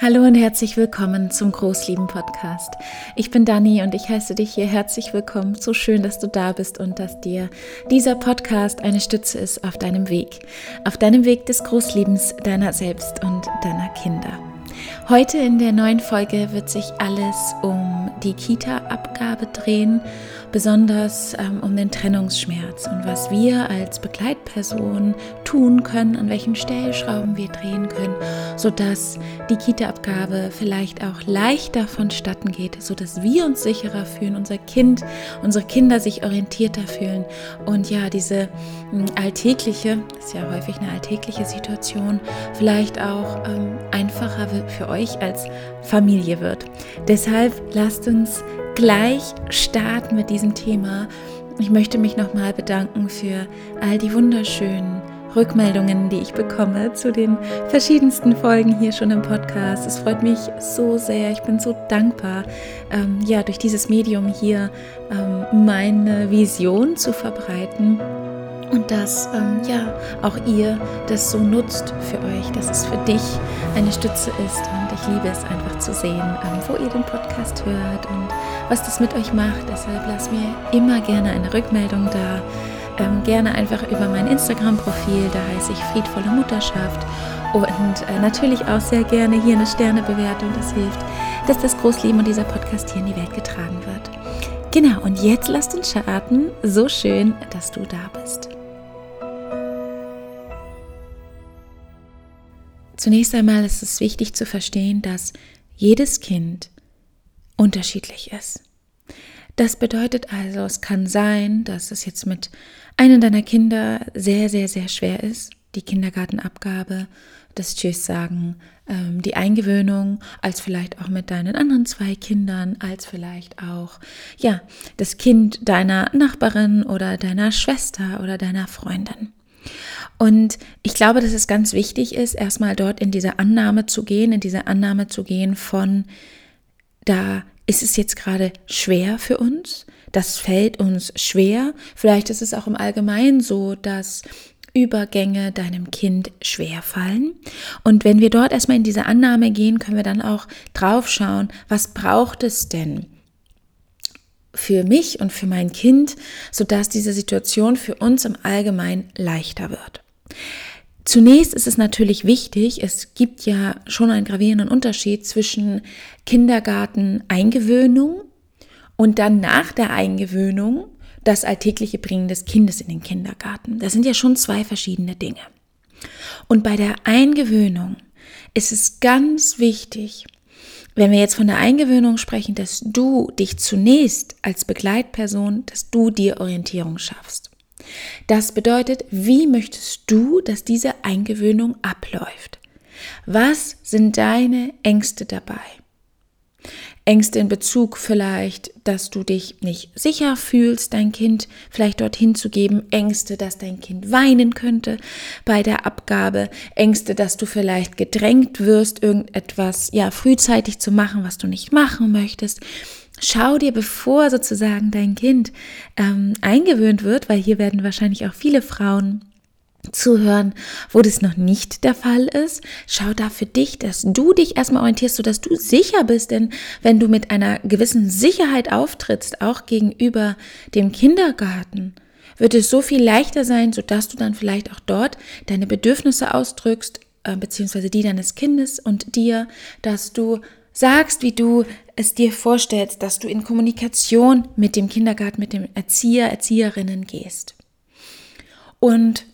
Hallo und herzlich willkommen zum Großlieben Podcast. Ich bin Dani und ich heiße dich hier herzlich willkommen. So schön, dass du da bist und dass dir dieser Podcast eine Stütze ist auf deinem Weg, auf deinem Weg des Großliebens deiner selbst und deiner Kinder. Heute in der neuen Folge wird sich alles um die Kita-Abgabe drehen, besonders ähm, um den Trennungsschmerz und was wir als Begleitperson tun können, an welchen Stellschrauben wir drehen können, sodass die Kita-Abgabe vielleicht auch leichter vonstatten geht, sodass wir uns sicherer fühlen, unser Kind, unsere Kinder sich orientierter fühlen und ja, diese alltägliche, ist ja häufig eine alltägliche Situation, vielleicht auch ähm, einfacher für euch als Familie wird. Deshalb lasst uns gleich starten mit diesem Thema. Ich möchte mich nochmal bedanken für all die wunderschönen Rückmeldungen, die ich bekomme zu den verschiedensten Folgen hier schon im Podcast. Es freut mich so sehr. Ich bin so dankbar, ähm, ja, durch dieses Medium hier ähm, meine Vision zu verbreiten und dass ähm, ja auch ihr das so nutzt für euch, dass es für dich eine Stütze ist und ich liebe es einfach zu sehen, ähm, wo ihr den Podcast hört und was das mit euch macht. Deshalb lasst mir immer gerne eine Rückmeldung da. Ähm, gerne einfach über mein Instagram-Profil, da heiße ich Friedvolle Mutterschaft und äh, natürlich auch sehr gerne hier eine Sternebewertung, das hilft, dass das Großleben und dieser Podcast hier in die Welt getragen wird. Genau, und jetzt lasst uns starten. So schön, dass du da bist. Zunächst einmal ist es wichtig zu verstehen, dass jedes Kind unterschiedlich ist. Das bedeutet also, es kann sein, dass es jetzt mit einem deiner Kinder sehr, sehr, sehr schwer ist, die Kindergartenabgabe, das Tschüss sagen, ähm, die Eingewöhnung, als vielleicht auch mit deinen anderen zwei Kindern, als vielleicht auch, ja, das Kind deiner Nachbarin oder deiner Schwester oder deiner Freundin. Und ich glaube, dass es ganz wichtig ist, erstmal dort in diese Annahme zu gehen, in diese Annahme zu gehen von, da ist es jetzt gerade schwer für uns, das fällt uns schwer. Vielleicht ist es auch im Allgemeinen so, dass Übergänge deinem Kind schwer fallen. Und wenn wir dort erstmal in diese Annahme gehen, können wir dann auch drauf schauen, was braucht es denn? für mich und für mein Kind, sodass diese Situation für uns im Allgemeinen leichter wird. Zunächst ist es natürlich wichtig, es gibt ja schon einen gravierenden Unterschied zwischen Kindergarten-Eingewöhnung und dann nach der Eingewöhnung das alltägliche Bringen des Kindes in den Kindergarten. Das sind ja schon zwei verschiedene Dinge. Und bei der Eingewöhnung ist es ganz wichtig, wenn wir jetzt von der Eingewöhnung sprechen, dass du dich zunächst als Begleitperson, dass du dir Orientierung schaffst. Das bedeutet, wie möchtest du, dass diese Eingewöhnung abläuft? Was sind deine Ängste dabei? Ängste in Bezug vielleicht, dass du dich nicht sicher fühlst, dein Kind vielleicht dorthin zu geben, Ängste, dass dein Kind weinen könnte bei der Abgabe, Ängste, dass du vielleicht gedrängt wirst, irgendetwas ja frühzeitig zu machen, was du nicht machen möchtest. Schau dir, bevor sozusagen dein Kind ähm, eingewöhnt wird, weil hier werden wahrscheinlich auch viele Frauen zuhören, wo das noch nicht der Fall ist. Schau da für dich, dass du dich erstmal orientierst, sodass du sicher bist, denn wenn du mit einer gewissen Sicherheit auftrittst, auch gegenüber dem Kindergarten, wird es so viel leichter sein, sodass du dann vielleicht auch dort deine Bedürfnisse ausdrückst, äh, beziehungsweise die deines Kindes und dir, dass du sagst, wie du es dir vorstellst, dass du in Kommunikation mit dem Kindergarten, mit dem Erzieher, Erzieherinnen gehst. Und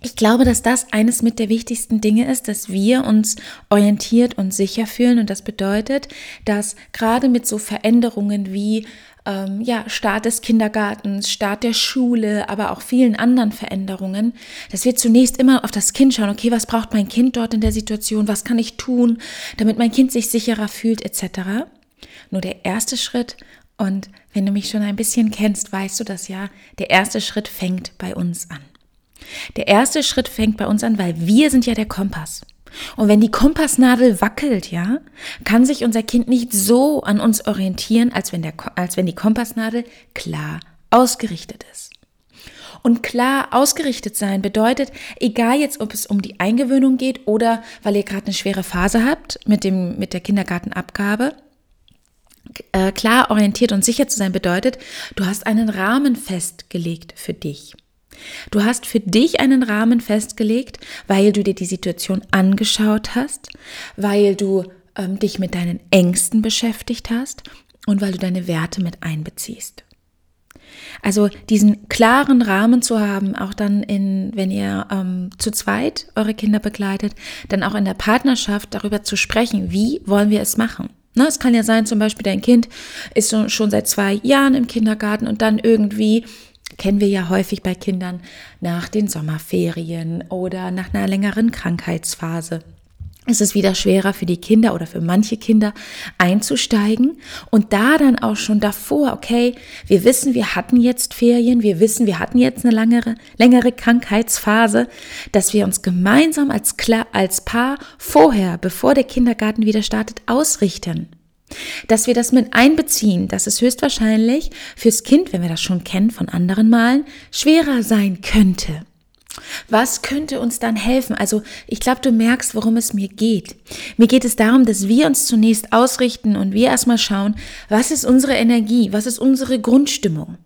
ich glaube, dass das eines mit der wichtigsten Dinge ist, dass wir uns orientiert und sicher fühlen. Und das bedeutet, dass gerade mit so Veränderungen wie ähm, ja, Start des Kindergartens, Start der Schule, aber auch vielen anderen Veränderungen, dass wir zunächst immer auf das Kind schauen, okay, was braucht mein Kind dort in der Situation, was kann ich tun, damit mein Kind sich sicherer fühlt, etc. Nur der erste Schritt, und wenn du mich schon ein bisschen kennst, weißt du das ja, der erste Schritt fängt bei uns an. Der erste Schritt fängt bei uns an, weil wir sind ja der Kompass. Und wenn die Kompassnadel wackelt, ja, kann sich unser Kind nicht so an uns orientieren, als wenn, der, als wenn die Kompassnadel klar ausgerichtet ist. Und klar ausgerichtet sein bedeutet, egal jetzt, ob es um die Eingewöhnung geht oder weil ihr gerade eine schwere Phase habt mit, dem, mit der Kindergartenabgabe, äh, klar orientiert und sicher zu sein bedeutet, du hast einen Rahmen festgelegt für dich. Du hast für dich einen Rahmen festgelegt, weil du dir die Situation angeschaut hast, weil du ähm, dich mit deinen Ängsten beschäftigt hast und weil du deine Werte mit einbeziehst. Also diesen klaren Rahmen zu haben, auch dann in, wenn ihr ähm, zu zweit eure Kinder begleitet, dann auch in der Partnerschaft darüber zu sprechen, wie wollen wir es machen. Ne, es kann ja sein, zum Beispiel dein Kind ist schon seit zwei Jahren im Kindergarten und dann irgendwie kennen wir ja häufig bei Kindern nach den Sommerferien oder nach einer längeren Krankheitsphase ist es wieder schwerer für die Kinder oder für manche Kinder einzusteigen und da dann auch schon davor, okay, wir wissen, wir hatten jetzt Ferien, wir wissen, wir hatten jetzt eine längere, längere Krankheitsphase, dass wir uns gemeinsam als, als Paar vorher, bevor der Kindergarten wieder startet, ausrichten. Dass wir das mit einbeziehen, dass es höchstwahrscheinlich fürs Kind, wenn wir das schon kennen von anderen Malen, schwerer sein könnte. Was könnte uns dann helfen? Also ich glaube, du merkst, worum es mir geht. Mir geht es darum, dass wir uns zunächst ausrichten und wir erstmal schauen, was ist unsere Energie, was ist unsere Grundstimmung.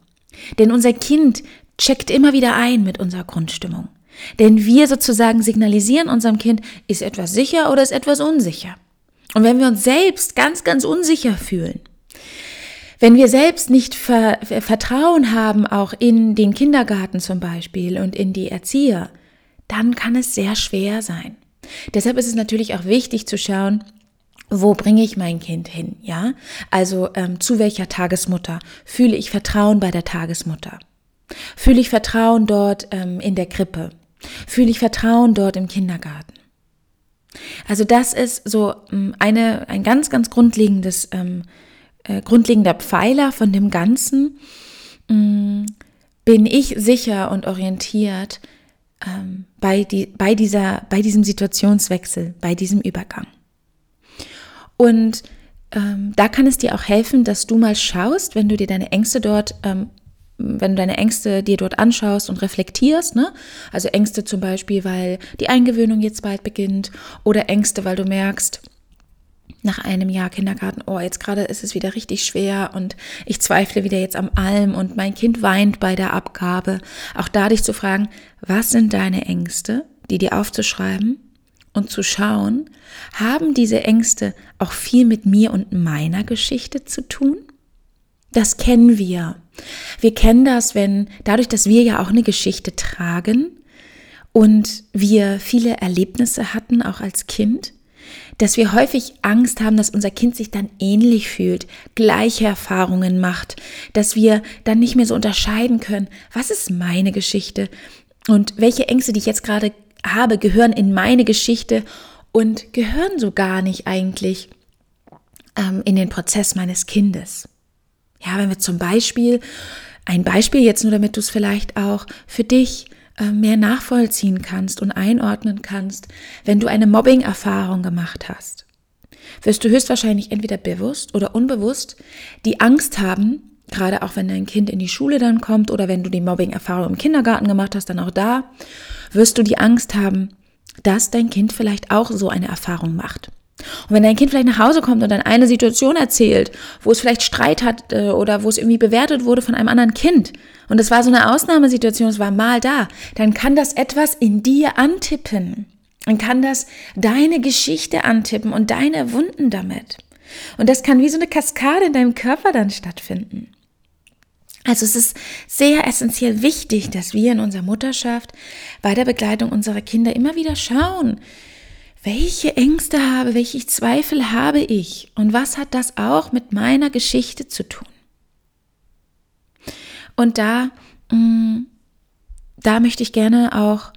Denn unser Kind checkt immer wieder ein mit unserer Grundstimmung. Denn wir sozusagen signalisieren unserem Kind, ist etwas sicher oder ist etwas unsicher. Und wenn wir uns selbst ganz, ganz unsicher fühlen, wenn wir selbst nicht ver Vertrauen haben, auch in den Kindergarten zum Beispiel und in die Erzieher, dann kann es sehr schwer sein. Deshalb ist es natürlich auch wichtig zu schauen, wo bringe ich mein Kind hin? Ja, also ähm, zu welcher Tagesmutter fühle ich Vertrauen bei der Tagesmutter? Fühle ich Vertrauen dort ähm, in der Krippe? Fühle ich Vertrauen dort im Kindergarten? Also das ist so ähm, eine ein ganz ganz grundlegendes ähm, äh, grundlegender Pfeiler von dem Ganzen, mh, mm, bin ich sicher und orientiert ähm, bei, die, bei, dieser, bei diesem Situationswechsel, bei diesem Übergang. Und ähm, da kann es dir auch helfen, dass du mal schaust, wenn du dir deine Ängste dort ähm, wenn du deine Ängste dir dort anschaust und reflektierst, ne? Also Ängste zum Beispiel, weil die Eingewöhnung jetzt bald beginnt oder Ängste, weil du merkst, nach einem Jahr Kindergarten, oh, jetzt gerade ist es wieder richtig schwer und ich zweifle wieder jetzt am allem und mein Kind weint bei der Abgabe. Auch da dich zu fragen, was sind deine Ängste, die dir aufzuschreiben und zu schauen, haben diese Ängste auch viel mit mir und meiner Geschichte zu tun? Das kennen wir. Wir kennen das, wenn dadurch, dass wir ja auch eine Geschichte tragen und wir viele Erlebnisse hatten, auch als Kind, dass wir häufig Angst haben, dass unser Kind sich dann ähnlich fühlt, gleiche Erfahrungen macht, dass wir dann nicht mehr so unterscheiden können, was ist meine Geschichte und welche Ängste, die ich jetzt gerade habe, gehören in meine Geschichte und gehören so gar nicht eigentlich ähm, in den Prozess meines Kindes. Ja, wenn wir zum Beispiel, ein Beispiel jetzt nur, damit du es vielleicht auch für dich äh, mehr nachvollziehen kannst und einordnen kannst, wenn du eine Mobbing-Erfahrung gemacht hast. Wirst du höchstwahrscheinlich entweder bewusst oder unbewusst die Angst haben, gerade auch wenn dein Kind in die Schule dann kommt oder wenn du die Mobbing-Erfahrung im Kindergarten gemacht hast, dann auch da, wirst du die Angst haben, dass dein Kind vielleicht auch so eine Erfahrung macht. Und wenn dein Kind vielleicht nach Hause kommt und dann eine Situation erzählt, wo es vielleicht Streit hat äh, oder wo es irgendwie bewertet wurde von einem anderen Kind und es war so eine Ausnahmesituation, es war mal da, dann kann das etwas in dir antippen. Dann kann das deine Geschichte antippen und deine Wunden damit. Und das kann wie so eine Kaskade in deinem Körper dann stattfinden. Also es ist sehr essentiell wichtig, dass wir in unserer Mutterschaft bei der Begleitung unserer Kinder immer wieder schauen, welche Ängste habe, welche Zweifel habe ich und was hat das auch mit meiner Geschichte zu tun? Und da, mm, da möchte ich gerne auch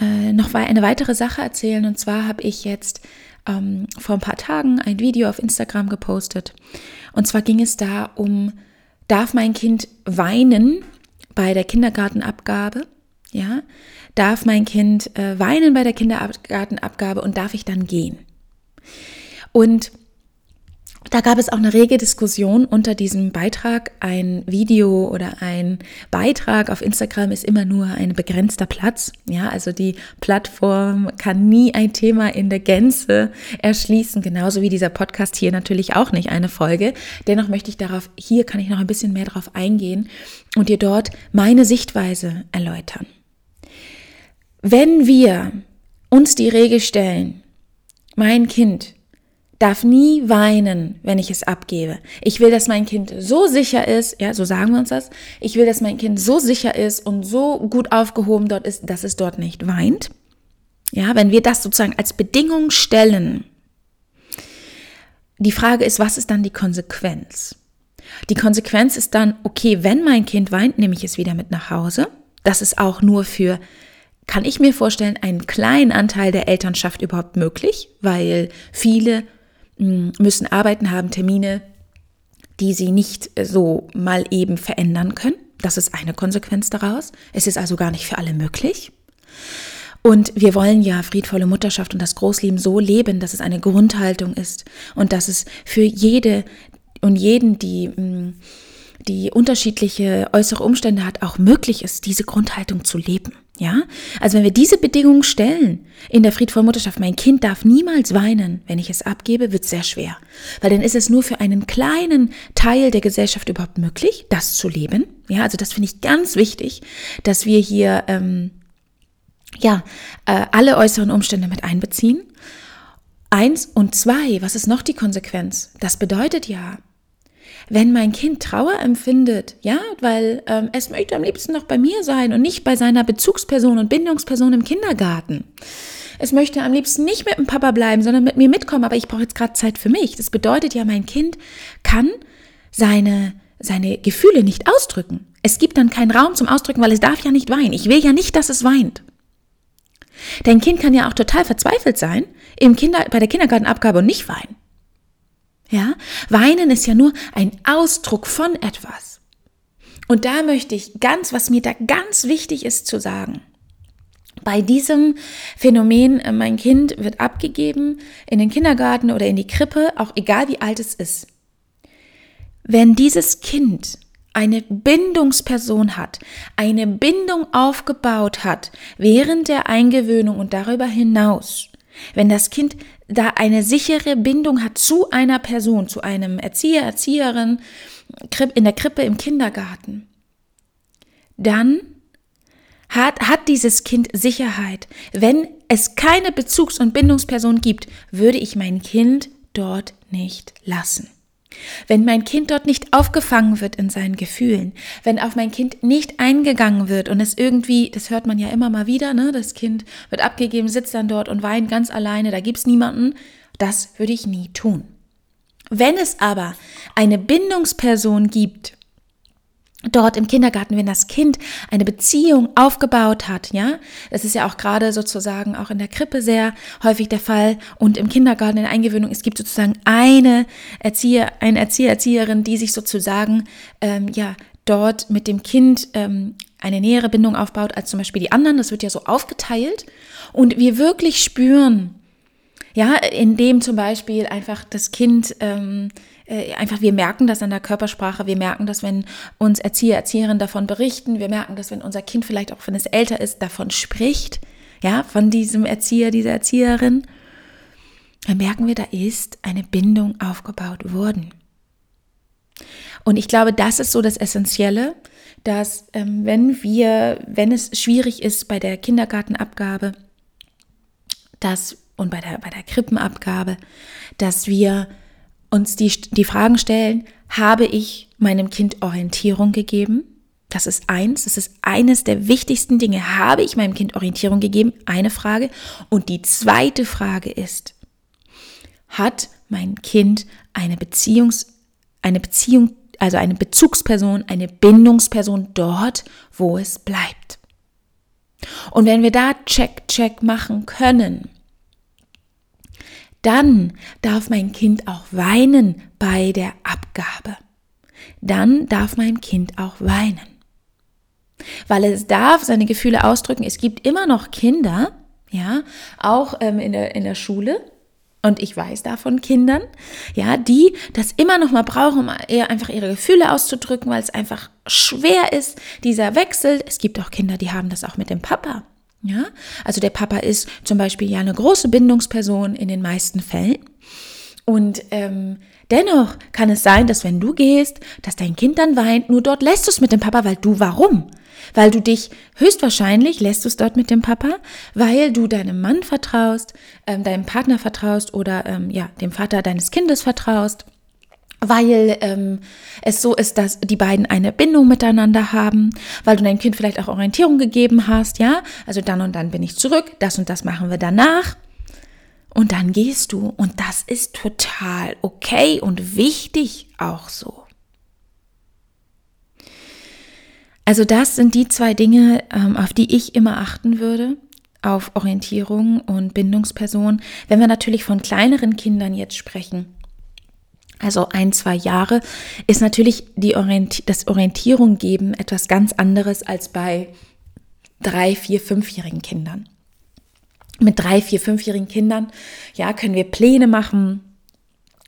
äh, noch eine weitere Sache erzählen. Und zwar habe ich jetzt ähm, vor ein paar Tagen ein Video auf Instagram gepostet. Und zwar ging es da um, darf mein Kind weinen bei der Kindergartenabgabe? Ja, darf mein Kind äh, weinen bei der Kindergartenabgabe und darf ich dann gehen? Und da gab es auch eine rege Diskussion unter diesem Beitrag. Ein Video oder ein Beitrag auf Instagram ist immer nur ein begrenzter Platz. Ja, also die Plattform kann nie ein Thema in der Gänze erschließen, genauso wie dieser Podcast hier natürlich auch nicht eine Folge. Dennoch möchte ich darauf, hier kann ich noch ein bisschen mehr darauf eingehen und dir dort meine Sichtweise erläutern. Wenn wir uns die Regel stellen, mein Kind darf nie weinen, wenn ich es abgebe. Ich will, dass mein Kind so sicher ist, ja, so sagen wir uns das. Ich will, dass mein Kind so sicher ist und so gut aufgehoben dort ist, dass es dort nicht weint. Ja, wenn wir das sozusagen als Bedingung stellen. Die Frage ist, was ist dann die Konsequenz? Die Konsequenz ist dann, okay, wenn mein Kind weint, nehme ich es wieder mit nach Hause. Das ist auch nur für kann ich mir vorstellen, einen kleinen Anteil der Elternschaft überhaupt möglich, weil viele müssen Arbeiten haben, Termine, die sie nicht so mal eben verändern können. Das ist eine Konsequenz daraus. Es ist also gar nicht für alle möglich. Und wir wollen ja friedvolle Mutterschaft und das Großleben so leben, dass es eine Grundhaltung ist und dass es für jede und jeden, die die unterschiedliche äußere Umstände hat, auch möglich ist, diese Grundhaltung zu leben. Ja, also wenn wir diese Bedingungen stellen in der friedvollen Mutterschaft, mein Kind darf niemals weinen, wenn ich es abgebe, wird sehr schwer. Weil dann ist es nur für einen kleinen Teil der Gesellschaft überhaupt möglich, das zu leben. Ja, also das finde ich ganz wichtig, dass wir hier ähm, ja äh, alle äußeren Umstände mit einbeziehen. Eins und zwei, was ist noch die Konsequenz? Das bedeutet ja, wenn mein Kind Trauer empfindet, ja, weil ähm, es möchte am liebsten noch bei mir sein und nicht bei seiner Bezugsperson und Bindungsperson im Kindergarten. Es möchte am liebsten nicht mit dem Papa bleiben, sondern mit mir mitkommen, aber ich brauche jetzt gerade Zeit für mich. Das bedeutet ja, mein Kind kann seine, seine Gefühle nicht ausdrücken. Es gibt dann keinen Raum zum Ausdrücken, weil es darf ja nicht weinen. Ich will ja nicht, dass es weint. Dein Kind kann ja auch total verzweifelt sein im Kinder, bei der Kindergartenabgabe und nicht weinen. Ja, weinen ist ja nur ein Ausdruck von etwas. Und da möchte ich ganz, was mir da ganz wichtig ist zu sagen. Bei diesem Phänomen, äh, mein Kind wird abgegeben in den Kindergarten oder in die Krippe, auch egal wie alt es ist. Wenn dieses Kind eine Bindungsperson hat, eine Bindung aufgebaut hat während der Eingewöhnung und darüber hinaus, wenn das Kind da eine sichere Bindung hat zu einer Person, zu einem Erzieher, Erzieherin, in der Krippe, im Kindergarten, dann hat, hat dieses Kind Sicherheit. Wenn es keine Bezugs- und Bindungsperson gibt, würde ich mein Kind dort nicht lassen. Wenn mein Kind dort nicht aufgefangen wird in seinen Gefühlen, wenn auf mein Kind nicht eingegangen wird und es irgendwie, das hört man ja immer mal wieder, ne, das Kind wird abgegeben, sitzt dann dort und weint ganz alleine, da gibt's niemanden, das würde ich nie tun. Wenn es aber eine Bindungsperson gibt, dort im Kindergarten, wenn das Kind eine Beziehung aufgebaut hat, ja, das ist ja auch gerade sozusagen auch in der Krippe sehr häufig der Fall und im Kindergarten in Eingewöhnung, es gibt sozusagen eine Erzieher, eine Erzieher, Erzieherin, die sich sozusagen, ähm, ja, dort mit dem Kind ähm, eine nähere Bindung aufbaut als zum Beispiel die anderen. Das wird ja so aufgeteilt und wir wirklich spüren, ja, indem zum Beispiel einfach das Kind ähm, äh, einfach, wir merken das an der Körpersprache, wir merken das, wenn uns Erzieher, Erzieherinnen davon berichten, wir merken das, wenn unser Kind vielleicht auch, wenn es älter ist, davon spricht, ja, von diesem Erzieher, dieser Erzieherin, dann merken wir, da ist eine Bindung aufgebaut worden. Und ich glaube, das ist so das Essentielle, dass ähm, wenn wir, wenn es schwierig ist bei der Kindergartenabgabe, dass und bei der, bei der Krippenabgabe, dass wir uns die, die Fragen stellen, habe ich meinem Kind Orientierung gegeben? Das ist eins, das ist eines der wichtigsten Dinge. Habe ich meinem Kind Orientierung gegeben? Eine Frage. Und die zweite Frage ist, hat mein Kind eine Beziehungs, eine Beziehung, also eine Bezugsperson, eine Bindungsperson dort, wo es bleibt? Und wenn wir da Check, Check machen können, dann darf mein Kind auch weinen bei der Abgabe. Dann darf mein Kind auch weinen. Weil es darf seine Gefühle ausdrücken. Es gibt immer noch Kinder, ja, auch ähm, in, der, in der Schule, Und ich weiß da von Kindern, ja, die das immer noch mal brauchen, um einfach ihre Gefühle auszudrücken, weil es einfach schwer ist, dieser Wechsel. Es gibt auch Kinder, die haben das auch mit dem Papa. Ja, also der Papa ist zum Beispiel ja eine große Bindungsperson in den meisten Fällen. Und ähm, dennoch kann es sein, dass wenn du gehst, dass dein Kind dann weint, nur dort lässt du es mit dem Papa, weil du warum? weil du dich höchstwahrscheinlich lässt du es dort mit dem Papa, weil du deinem Mann vertraust, ähm, deinem Partner vertraust oder ähm, ja dem Vater deines Kindes vertraust weil ähm, es so ist, dass die beiden eine Bindung miteinander haben, weil du deinem Kind vielleicht auch Orientierung gegeben hast, ja, also dann und dann bin ich zurück, das und das machen wir danach und dann gehst du und das ist total okay und wichtig auch so. Also das sind die zwei Dinge, ähm, auf die ich immer achten würde, auf Orientierung und Bindungsperson. Wenn wir natürlich von kleineren Kindern jetzt sprechen, also ein, zwei Jahre, ist natürlich die Orienti das Orientierung geben etwas ganz anderes als bei drei, vier, fünfjährigen Kindern. Mit drei, vier, fünfjährigen Kindern, ja, können wir Pläne machen,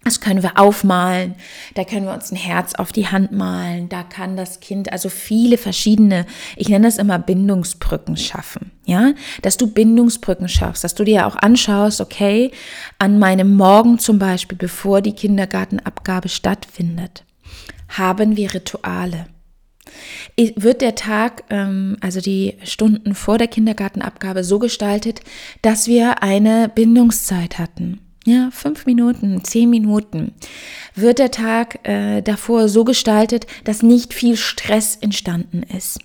das können wir aufmalen, da können wir uns ein Herz auf die Hand malen, da kann das Kind also viele verschiedene, ich nenne das immer Bindungsbrücken schaffen, ja, dass du Bindungsbrücken schaffst, dass du dir auch anschaust, okay, an meinem Morgen zum Beispiel, bevor die Kindergartenabgabe stattfindet, haben wir Rituale. Wird der Tag, ähm, also die Stunden vor der Kindergartenabgabe so gestaltet, dass wir eine Bindungszeit hatten? Ja, fünf Minuten, zehn Minuten, wird der Tag äh, davor so gestaltet, dass nicht viel Stress entstanden ist.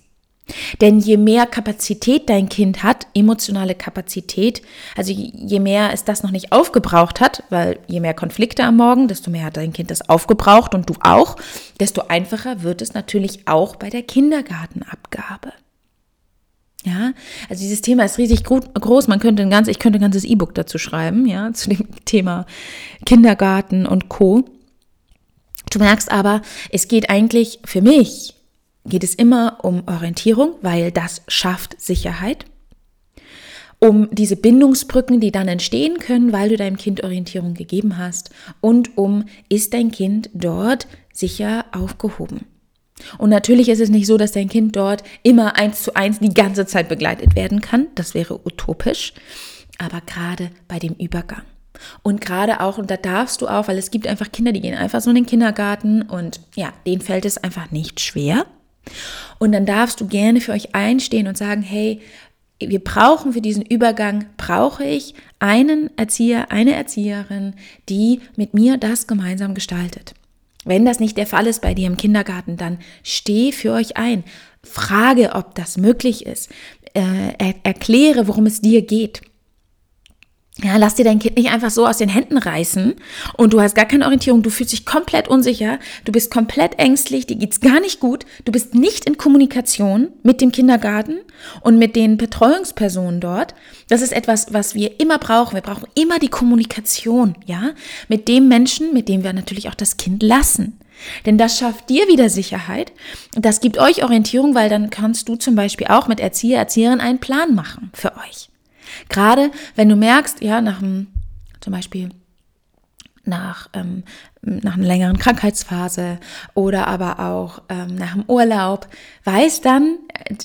Denn je mehr Kapazität dein Kind hat, emotionale Kapazität, also je mehr es das noch nicht aufgebraucht hat, weil je mehr Konflikte am Morgen, desto mehr hat dein Kind das aufgebraucht und du auch, desto einfacher wird es natürlich auch bei der Kindergartenabgabe. Ja, also dieses Thema ist riesig groß. Man könnte ein ganz, ich könnte ein ganzes E-Book dazu schreiben, ja, zu dem Thema Kindergarten und Co. Du merkst aber, es geht eigentlich für mich, geht es immer um Orientierung, weil das schafft Sicherheit. Um diese Bindungsbrücken, die dann entstehen können, weil du deinem Kind Orientierung gegeben hast. Und um, ist dein Kind dort sicher aufgehoben? Und natürlich ist es nicht so, dass dein Kind dort immer eins zu eins die ganze Zeit begleitet werden kann. Das wäre utopisch. Aber gerade bei dem Übergang. Und gerade auch, und da darfst du auch, weil es gibt einfach Kinder, die gehen einfach so in den Kindergarten und ja, denen fällt es einfach nicht schwer. Und dann darfst du gerne für euch einstehen und sagen, hey, wir brauchen für diesen Übergang, brauche ich einen Erzieher, eine Erzieherin, die mit mir das gemeinsam gestaltet. Wenn das nicht der Fall ist bei dir im Kindergarten, dann steh für euch ein. Frage, ob das möglich ist. Äh, er, erkläre, worum es dir geht. Ja, lass dir dein Kind nicht einfach so aus den Händen reißen und du hast gar keine Orientierung, du fühlst dich komplett unsicher, du bist komplett ängstlich, dir geht's gar nicht gut, du bist nicht in Kommunikation mit dem Kindergarten und mit den Betreuungspersonen dort. Das ist etwas, was wir immer brauchen. Wir brauchen immer die Kommunikation, ja, mit dem Menschen, mit dem wir natürlich auch das Kind lassen. Denn das schafft dir wieder Sicherheit. Das gibt euch Orientierung, weil dann kannst du zum Beispiel auch mit Erzieher, Erzieherin einen Plan machen für euch. Gerade wenn du merkst, ja, nach einem, zum Beispiel nach, ähm, nach einer längeren Krankheitsphase oder aber auch ähm, nach dem Urlaub, weiß dann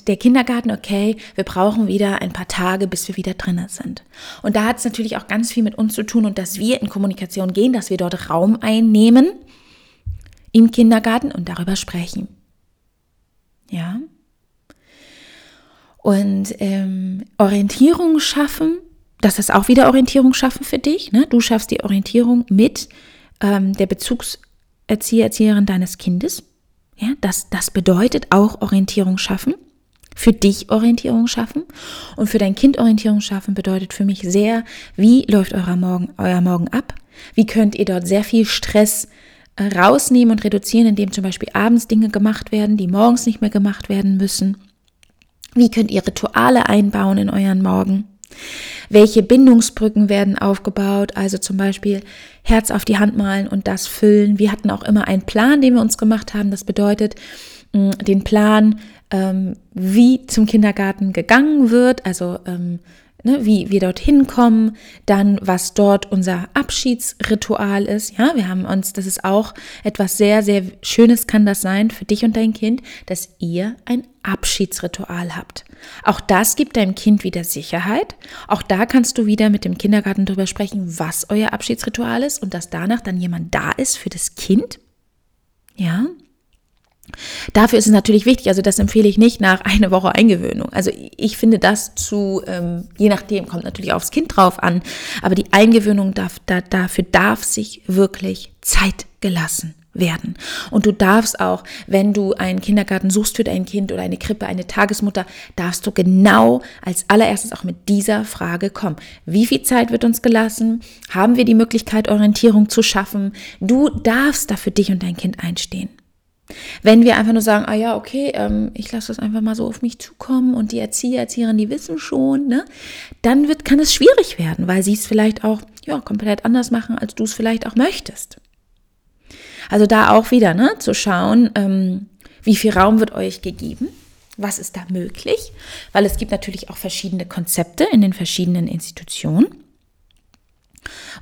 der Kindergarten, okay, wir brauchen wieder ein paar Tage, bis wir wieder drinnen sind. Und da hat es natürlich auch ganz viel mit uns zu tun und dass wir in Kommunikation gehen, dass wir dort Raum einnehmen im Kindergarten und darüber sprechen. Ja. Und ähm, Orientierung schaffen, das ist auch wieder Orientierung schaffen für dich. Ne? Du schaffst die Orientierung mit ähm, der Bezugserzieher, Erzieherin deines Kindes. Ja, das, das bedeutet auch Orientierung schaffen. Für dich Orientierung schaffen und für dein Kind Orientierung schaffen bedeutet für mich sehr, wie läuft euer Morgen, euer Morgen ab? Wie könnt ihr dort sehr viel Stress äh, rausnehmen und reduzieren, indem zum Beispiel abends Dinge gemacht werden, die morgens nicht mehr gemacht werden müssen? Wie könnt ihr Rituale einbauen in euren Morgen? Welche Bindungsbrücken werden aufgebaut? Also zum Beispiel Herz auf die Hand malen und das füllen. Wir hatten auch immer einen Plan, den wir uns gemacht haben. Das bedeutet, mm, den Plan, ähm, wie zum Kindergarten gegangen wird, also ähm, ne, wie wir dorthin kommen, dann was dort unser Abschiedsritual ist. Ja, wir haben uns, das ist auch etwas sehr, sehr Schönes kann das sein für dich und dein Kind, dass ihr ein Abschiedsritual habt. Auch das gibt deinem Kind wieder Sicherheit. Auch da kannst du wieder mit dem Kindergarten darüber sprechen, was euer Abschiedsritual ist und dass danach dann jemand da ist für das Kind. Ja, Dafür ist es natürlich wichtig, also das empfehle ich nicht nach einer Woche Eingewöhnung. Also ich finde das zu, ähm, je nachdem, kommt natürlich aufs Kind drauf an, aber die Eingewöhnung darf, da, dafür darf sich wirklich Zeit gelassen werden. Und du darfst auch, wenn du einen Kindergarten suchst für dein Kind oder eine Krippe, eine Tagesmutter, darfst du genau als allererstes auch mit dieser Frage kommen. Wie viel Zeit wird uns gelassen? Haben wir die Möglichkeit, Orientierung zu schaffen? Du darfst da für dich und dein Kind einstehen. Wenn wir einfach nur sagen, ah ja, okay, ähm, ich lasse das einfach mal so auf mich zukommen und die Erzieher, Erzieherinnen, die wissen schon, ne, dann wird, kann es schwierig werden, weil sie es vielleicht auch ja, komplett anders machen, als du es vielleicht auch möchtest. Also da auch wieder, ne, zu schauen, ähm, wie viel Raum wird euch gegeben, was ist da möglich, weil es gibt natürlich auch verschiedene Konzepte in den verschiedenen Institutionen.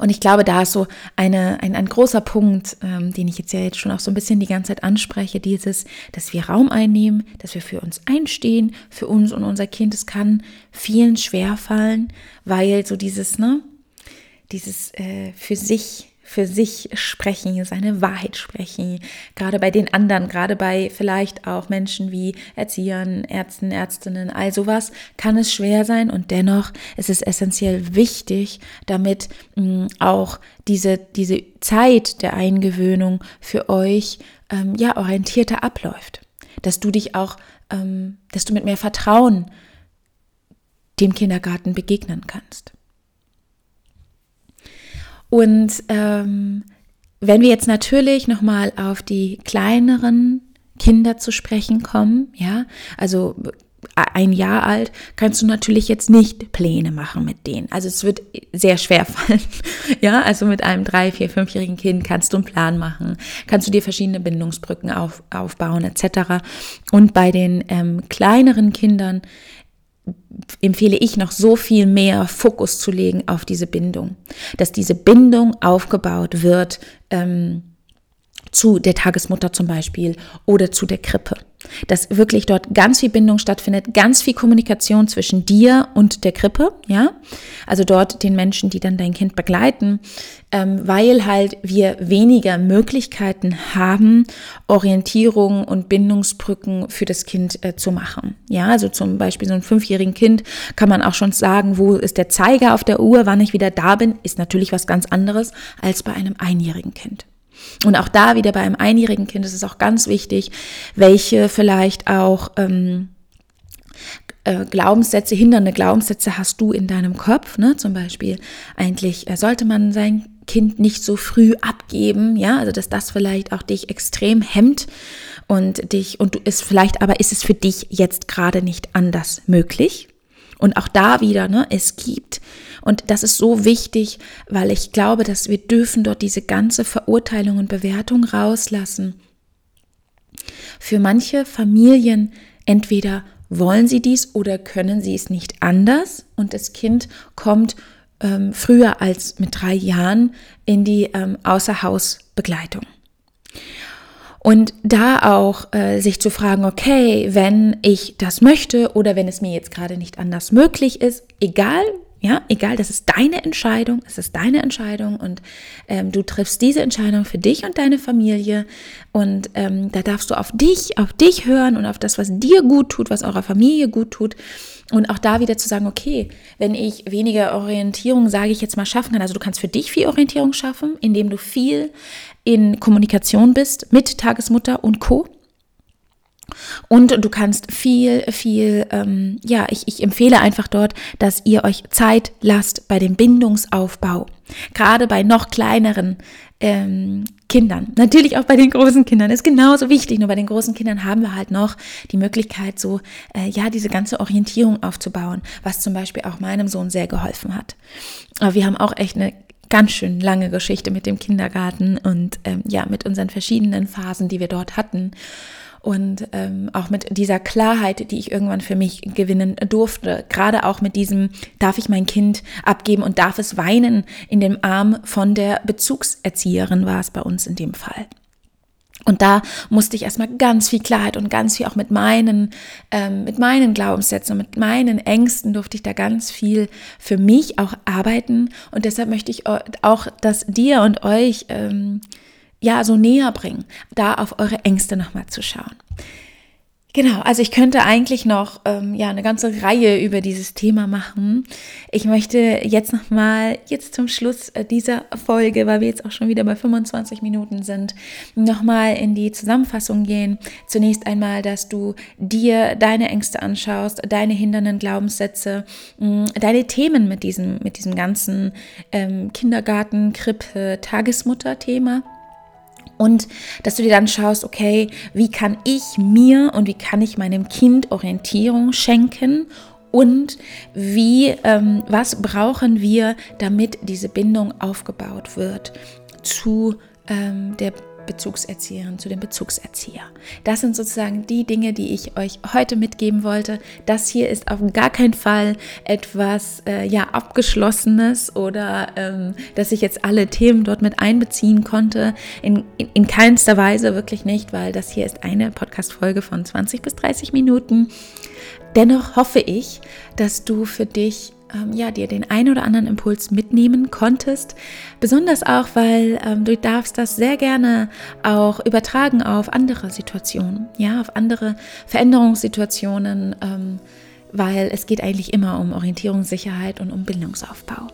Und ich glaube, da ist so eine, ein, ein großer Punkt, ähm, den ich jetzt ja jetzt schon auch so ein bisschen die ganze Zeit anspreche, dieses, dass wir Raum einnehmen, dass wir für uns einstehen, für uns und unser Kind. Es kann vielen schwerfallen, weil so dieses, ne, dieses äh, für sich für sich sprechen, seine Wahrheit sprechen, gerade bei den anderen, gerade bei vielleicht auch Menschen wie Erziehern, Ärzten, Ärztinnen, all sowas kann es schwer sein. Und dennoch ist es essentiell wichtig, damit mh, mm, auch diese, diese Zeit der Eingewöhnung für euch ähm, ja orientierter abläuft, dass du dich auch, ähm, dass du mit mehr Vertrauen dem Kindergarten begegnen kannst. Und ähm, wenn wir jetzt natürlich nochmal auf die kleineren Kinder zu sprechen kommen, ja, also ein Jahr alt, kannst du natürlich jetzt nicht Pläne machen mit denen. Also es wird sehr schwer fallen. Ja, also mit einem drei, vier, fünfjährigen Kind kannst du einen Plan machen, kannst du dir verschiedene Bindungsbrücken auf, aufbauen etc. Und bei den ähm, kleineren Kindern empfehle ich noch so viel mehr Fokus zu legen auf diese Bindung, dass diese Bindung aufgebaut wird. Ähm, zu der Tagesmutter zum Beispiel oder zu der Krippe. Dass wirklich dort ganz viel Bindung stattfindet, ganz viel Kommunikation zwischen dir und der Krippe, ja. Also dort den Menschen, die dann dein Kind begleiten, ähm, weil halt wir weniger Möglichkeiten haben, Orientierung und Bindungsbrücken für das Kind äh, zu machen. Ja, also zum Beispiel so ein fünfjährigen Kind kann man auch schon sagen, wo ist der Zeiger auf der Uhr, wann ich wieder da bin, ist natürlich was ganz anderes als bei einem einjährigen Kind. Und auch da wieder bei einem einjährigen Kind ist es auch ganz wichtig, welche vielleicht auch ähm, äh, Glaubenssätze, hindernde Glaubenssätze hast du in deinem Kopf. Ne? Zum Beispiel, eigentlich äh, sollte man sein Kind nicht so früh abgeben, ja, also dass das vielleicht auch dich extrem hemmt und dich und du ist vielleicht, aber ist es für dich jetzt gerade nicht anders möglich? Und auch da wieder, ne, es gibt und das ist so wichtig, weil ich glaube, dass wir dürfen dort diese ganze Verurteilung und Bewertung rauslassen. Für manche Familien entweder wollen sie dies oder können sie es nicht anders und das Kind kommt ähm, früher als mit drei Jahren in die ähm, Außerhausbegleitung. Und da auch äh, sich zu fragen, okay, wenn ich das möchte oder wenn es mir jetzt gerade nicht anders möglich ist, egal ja, egal, das ist deine Entscheidung, es ist deine Entscheidung und ähm, du triffst diese Entscheidung für dich und deine Familie und ähm, da darfst du auf dich, auf dich hören und auf das, was dir gut tut, was eurer Familie gut tut und auch da wieder zu sagen, okay, wenn ich weniger Orientierung, sage ich jetzt mal, schaffen kann, also du kannst für dich viel Orientierung schaffen, indem du viel in Kommunikation bist mit Tagesmutter und Co. Und du kannst viel, viel, ähm, ja, ich, ich empfehle einfach dort, dass ihr euch Zeit lasst bei dem Bindungsaufbau. Gerade bei noch kleineren ähm, Kindern. Natürlich auch bei den großen Kindern ist genauso wichtig. Nur bei den großen Kindern haben wir halt noch die Möglichkeit, so, äh, ja, diese ganze Orientierung aufzubauen, was zum Beispiel auch meinem Sohn sehr geholfen hat. Aber wir haben auch echt eine ganz schön lange Geschichte mit dem Kindergarten und ähm, ja, mit unseren verschiedenen Phasen, die wir dort hatten. Und ähm, auch mit dieser Klarheit, die ich irgendwann für mich gewinnen durfte. Gerade auch mit diesem, darf ich mein Kind abgeben und darf es weinen in dem Arm von der Bezugserzieherin war es bei uns in dem Fall. Und da musste ich erstmal ganz viel Klarheit und ganz viel auch mit meinen, ähm, mit meinen Glaubenssätzen und mit meinen Ängsten durfte ich da ganz viel für mich auch arbeiten. Und deshalb möchte ich auch das dir und euch ähm, ja so näher bringen, da auf eure Ängste nochmal zu schauen. Genau, also ich könnte eigentlich noch ähm, ja eine ganze Reihe über dieses Thema machen. Ich möchte jetzt noch mal jetzt zum Schluss äh, dieser Folge, weil wir jetzt auch schon wieder bei 25 Minuten sind, noch mal in die Zusammenfassung gehen. Zunächst einmal, dass du dir deine Ängste anschaust, deine hindernden Glaubenssätze, mh, deine Themen mit diesem mit diesem ganzen ähm, Kindergarten, Krippe, Tagesmutter-Thema und dass du dir dann schaust, okay, wie kann ich mir und wie kann ich meinem Kind Orientierung schenken? Und wie, ähm, was brauchen wir, damit diese Bindung aufgebaut wird zu ähm, der Bezugserzieherin, zu dem Bezugserzieher. Das sind sozusagen die Dinge, die ich euch heute mitgeben wollte. Das hier ist auf gar keinen Fall etwas äh, ja abgeschlossenes oder ähm, dass ich jetzt alle Themen dort mit einbeziehen konnte. In, in, in keinster Weise wirklich nicht, weil das hier ist eine Podcast-Folge von 20 bis 30 Minuten. Dennoch hoffe ich, dass du für dich ähm, ja, dir den einen oder anderen Impuls mitnehmen konntest. Besonders auch, weil ähm, du darfst das sehr gerne auch übertragen auf andere Situationen, ja, auf andere Veränderungssituationen, ähm, weil es geht eigentlich immer um Orientierungssicherheit und um Bildungsaufbau.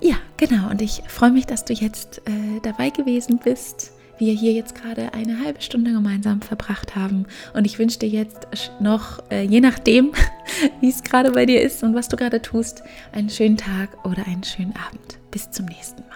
Ja, genau. Und ich freue mich, dass du jetzt äh, dabei gewesen bist wir hier jetzt gerade eine halbe Stunde gemeinsam verbracht haben. Und ich wünsche dir jetzt noch, äh, je nachdem, wie es gerade bei dir ist und was du gerade tust, einen schönen Tag oder einen schönen Abend. Bis zum nächsten Mal.